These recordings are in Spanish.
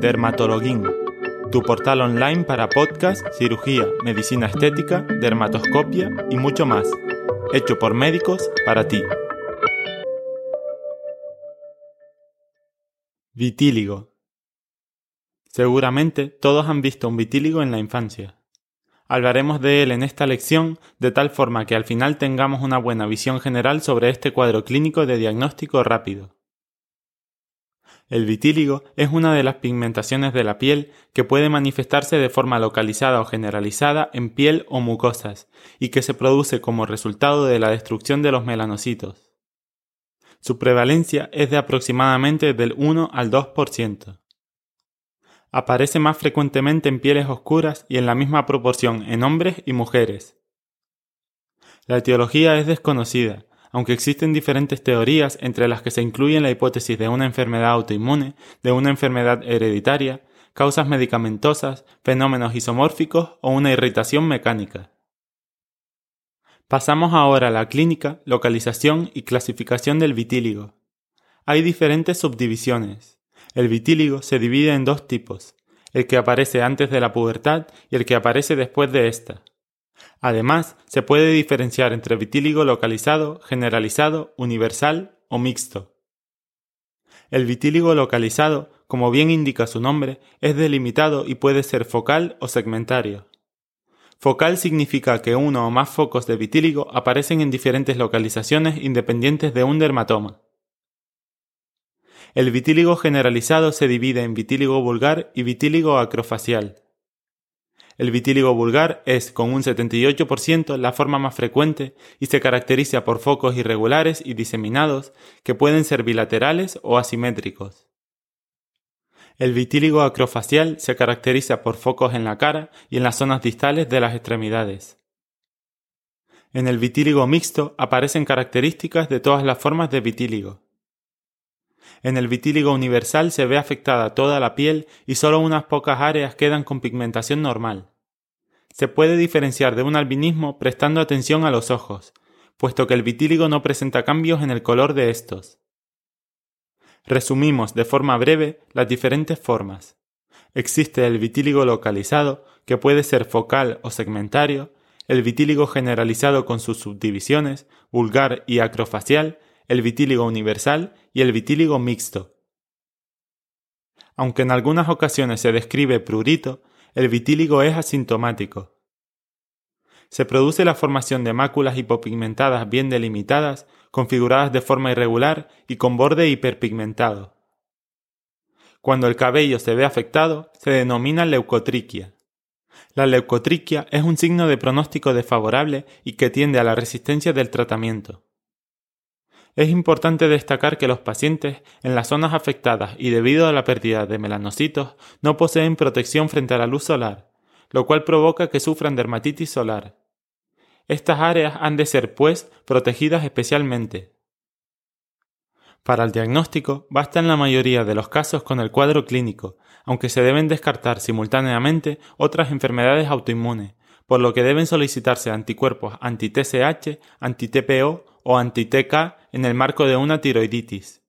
Dermatologuín, tu portal online para podcast, cirugía, medicina estética, dermatoscopia y mucho más, hecho por médicos para ti. Vitíligo. Seguramente todos han visto un vitíligo en la infancia. Hablaremos de él en esta lección de tal forma que al final tengamos una buena visión general sobre este cuadro clínico de diagnóstico rápido. El vitíligo es una de las pigmentaciones de la piel que puede manifestarse de forma localizada o generalizada en piel o mucosas y que se produce como resultado de la destrucción de los melanocitos. Su prevalencia es de aproximadamente del 1 al 2%. Aparece más frecuentemente en pieles oscuras y en la misma proporción en hombres y mujeres. La etiología es desconocida, aunque existen diferentes teorías entre las que se incluyen la hipótesis de una enfermedad autoinmune, de una enfermedad hereditaria, causas medicamentosas, fenómenos isomórficos o una irritación mecánica. Pasamos ahora a la clínica, localización y clasificación del vitíligo. Hay diferentes subdivisiones. El vitíligo se divide en dos tipos, el que aparece antes de la pubertad y el que aparece después de esta. Además, se puede diferenciar entre vitíligo localizado, generalizado, universal o mixto. El vitíligo localizado, como bien indica su nombre, es delimitado y puede ser focal o segmentario. Focal significa que uno o más focos de vitíligo aparecen en diferentes localizaciones independientes de un dermatoma. El vitíligo generalizado se divide en vitíligo vulgar y vitíligo acrofacial. El vitíligo vulgar es, con un 78%, la forma más frecuente y se caracteriza por focos irregulares y diseminados que pueden ser bilaterales o asimétricos. El vitíligo acrofacial se caracteriza por focos en la cara y en las zonas distales de las extremidades. En el vitíligo mixto aparecen características de todas las formas de vitíligo. En el vitíligo universal se ve afectada toda la piel y solo unas pocas áreas quedan con pigmentación normal. Se puede diferenciar de un albinismo prestando atención a los ojos, puesto que el vitíligo no presenta cambios en el color de estos. Resumimos de forma breve las diferentes formas. Existe el vitíligo localizado, que puede ser focal o segmentario, el vitíligo generalizado con sus subdivisiones, vulgar y acrofacial, el vitíligo universal y el vitíligo mixto. Aunque en algunas ocasiones se describe prurito, el vitíligo es asintomático. Se produce la formación de máculas hipopigmentadas bien delimitadas, configuradas de forma irregular y con borde hiperpigmentado. Cuando el cabello se ve afectado, se denomina leucotriquia. La leucotriquia es un signo de pronóstico desfavorable y que tiende a la resistencia del tratamiento. Es importante destacar que los pacientes en las zonas afectadas y debido a la pérdida de melanocitos no poseen protección frente a la luz solar, lo cual provoca que sufran dermatitis solar. Estas áreas han de ser, pues, protegidas especialmente. Para el diagnóstico basta en la mayoría de los casos con el cuadro clínico, aunque se deben descartar simultáneamente otras enfermedades autoinmunes, por lo que deben solicitarse anticuerpos anti-TSH, anti-TPO o anti-TK en el marco de una tiroiditis.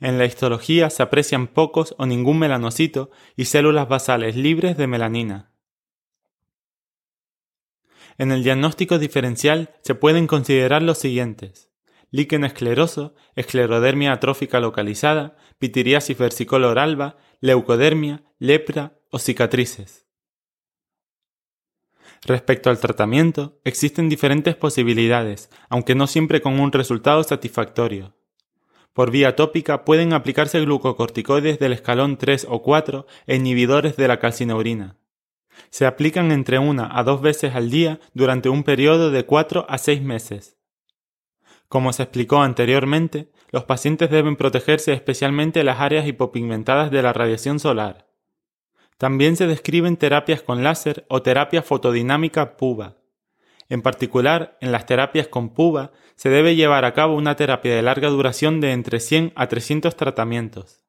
En la histología se aprecian pocos o ningún melanocito y células basales libres de melanina. En el diagnóstico diferencial se pueden considerar los siguientes: líquen escleroso, esclerodermia atrófica localizada, pitiriasis versicolor alba, leucodermia, lepra o cicatrices. Respecto al tratamiento, existen diferentes posibilidades, aunque no siempre con un resultado satisfactorio. Por vía tópica pueden aplicarse glucocorticoides del escalón 3 o 4 e inhibidores de la calcineurina. Se aplican entre una a dos veces al día durante un periodo de 4 a 6 meses. Como se explicó anteriormente, los pacientes deben protegerse especialmente las áreas hipopigmentadas de la radiación solar. También se describen terapias con láser o terapia fotodinámica PUVA. En particular, en las terapias con PUVA se debe llevar a cabo una terapia de larga duración de entre 100 a 300 tratamientos.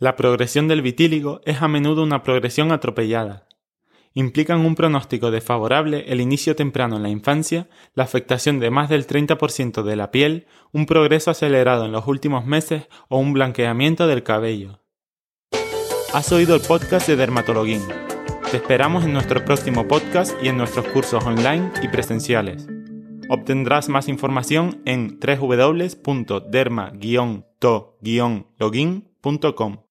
La progresión del vitíligo es a menudo una progresión atropellada. implican un pronóstico desfavorable, el inicio temprano en la infancia, la afectación de más del 30% de la piel, un progreso acelerado en los últimos meses o un blanqueamiento del cabello. Has oído el podcast de Dermatologuín. Te esperamos en nuestro próximo podcast y en nuestros cursos online y presenciales. Obtendrás más información en www.derma-to-login.com.